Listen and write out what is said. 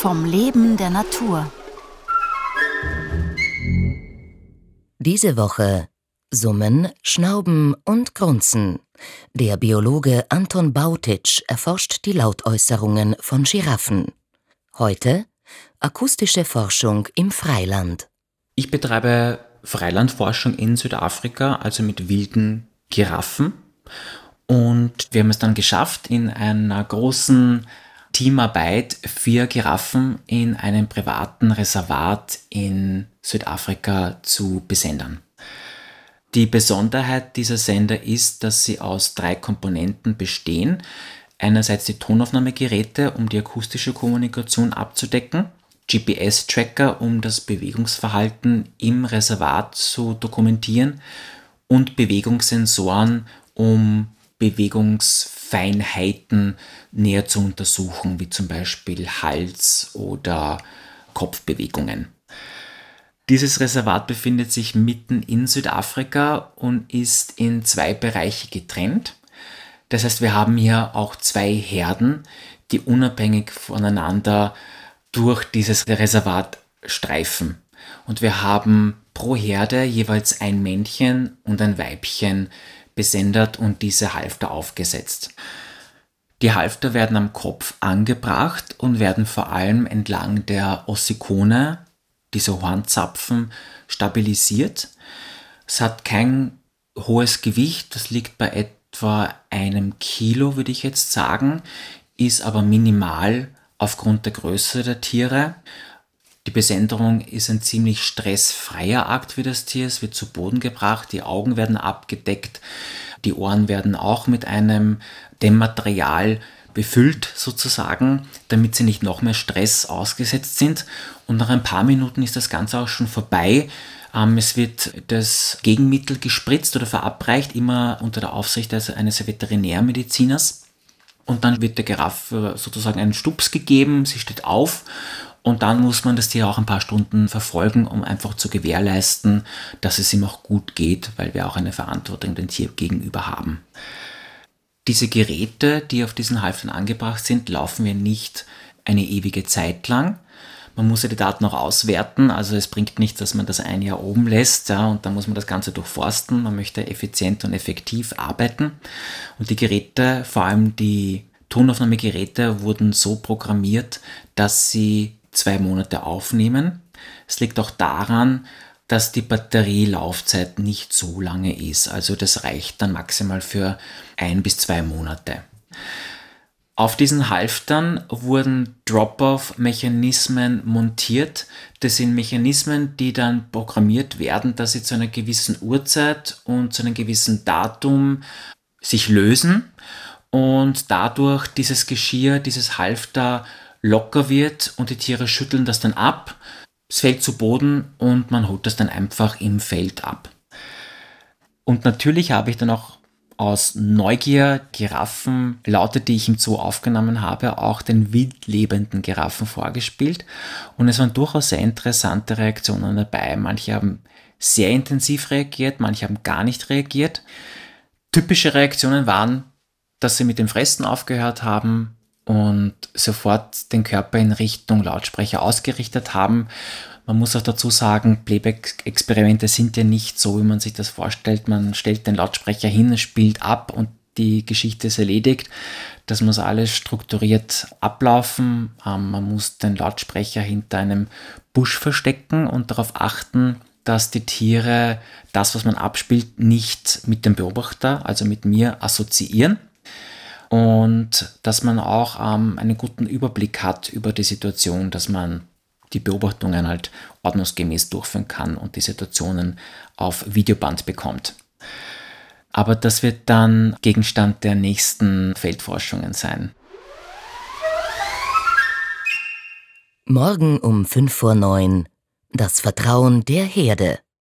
Vom Leben der Natur. Diese Woche Summen, Schnauben und Grunzen. Der Biologe Anton Bautitsch erforscht die Lautäußerungen von Giraffen. Heute akustische Forschung im Freiland. Ich betreibe Freilandforschung in Südafrika, also mit wilden Giraffen. Und wir haben es dann geschafft, in einer großen Teamarbeit vier Giraffen in einem privaten Reservat in Südafrika zu besendern. Die Besonderheit dieser Sender ist, dass sie aus drei Komponenten bestehen. Einerseits die Tonaufnahmegeräte, um die akustische Kommunikation abzudecken, GPS-Tracker, um das Bewegungsverhalten im Reservat zu dokumentieren und Bewegungssensoren, um Bewegungsfeinheiten näher zu untersuchen, wie zum Beispiel Hals- oder Kopfbewegungen. Dieses Reservat befindet sich mitten in Südafrika und ist in zwei Bereiche getrennt. Das heißt, wir haben hier auch zwei Herden, die unabhängig voneinander durch dieses Reservat streifen. Und wir haben pro Herde jeweils ein Männchen und ein Weibchen besendert und diese Halfter aufgesetzt. Die Halfter werden am Kopf angebracht und werden vor allem entlang der Ossikone diese Hornzapfen stabilisiert. Es hat kein hohes Gewicht, das liegt bei etwa einem Kilo, würde ich jetzt sagen, ist aber minimal aufgrund der Größe der Tiere. Die Besenderung ist ein ziemlich stressfreier Akt für das Tier. Es wird zu Boden gebracht, die Augen werden abgedeckt, die Ohren werden auch mit einem Dämmmaterial befüllt sozusagen, damit sie nicht noch mehr Stress ausgesetzt sind. Und nach ein paar Minuten ist das Ganze auch schon vorbei. Ähm, es wird das Gegenmittel gespritzt oder verabreicht, immer unter der Aufsicht eines Veterinärmediziners. Und dann wird der Giraffe sozusagen einen Stups gegeben, sie steht auf und dann muss man das Tier auch ein paar Stunden verfolgen, um einfach zu gewährleisten, dass es ihm auch gut geht, weil wir auch eine Verantwortung dem Tier gegenüber haben. Diese Geräte, die auf diesen Halftern angebracht sind, laufen wir nicht eine ewige Zeit lang. Man muss ja die Daten auch auswerten, also es bringt nichts, dass man das ein Jahr oben lässt, ja, und dann muss man das Ganze durchforsten. Man möchte effizient und effektiv arbeiten. Und die Geräte, vor allem die Tonaufnahmegeräte, wurden so programmiert, dass sie zwei Monate aufnehmen. Es liegt auch daran, dass die Batterielaufzeit nicht so lange ist. Also das reicht dann maximal für ein bis zwei Monate. Auf diesen Halftern wurden Drop-off-Mechanismen montiert. Das sind Mechanismen, die dann programmiert werden, dass sie zu einer gewissen Uhrzeit und zu einem gewissen Datum sich lösen und dadurch dieses Geschirr, dieses Halfter locker wird und die Tiere schütteln das dann ab es fällt zu Boden und man holt das dann einfach im Feld ab. Und natürlich habe ich dann auch aus Neugier Giraffen, Laute, die ich im Zoo aufgenommen habe, auch den wildlebenden Giraffen vorgespielt. Und es waren durchaus sehr interessante Reaktionen dabei. Manche haben sehr intensiv reagiert, manche haben gar nicht reagiert. Typische Reaktionen waren, dass sie mit dem Fressen aufgehört haben, und sofort den Körper in Richtung Lautsprecher ausgerichtet haben. Man muss auch dazu sagen, Playback-Experimente sind ja nicht so, wie man sich das vorstellt. Man stellt den Lautsprecher hin, spielt ab und die Geschichte ist erledigt. Das muss alles strukturiert ablaufen. Ähm, man muss den Lautsprecher hinter einem Busch verstecken und darauf achten, dass die Tiere das, was man abspielt, nicht mit dem Beobachter, also mit mir, assoziieren und dass man auch ähm, einen guten Überblick hat über die Situation, dass man die Beobachtungen halt ordnungsgemäß durchführen kann und die Situationen auf Videoband bekommt. Aber das wird dann Gegenstand der nächsten Feldforschungen sein. Morgen um 5 vor 9 das Vertrauen der Herde.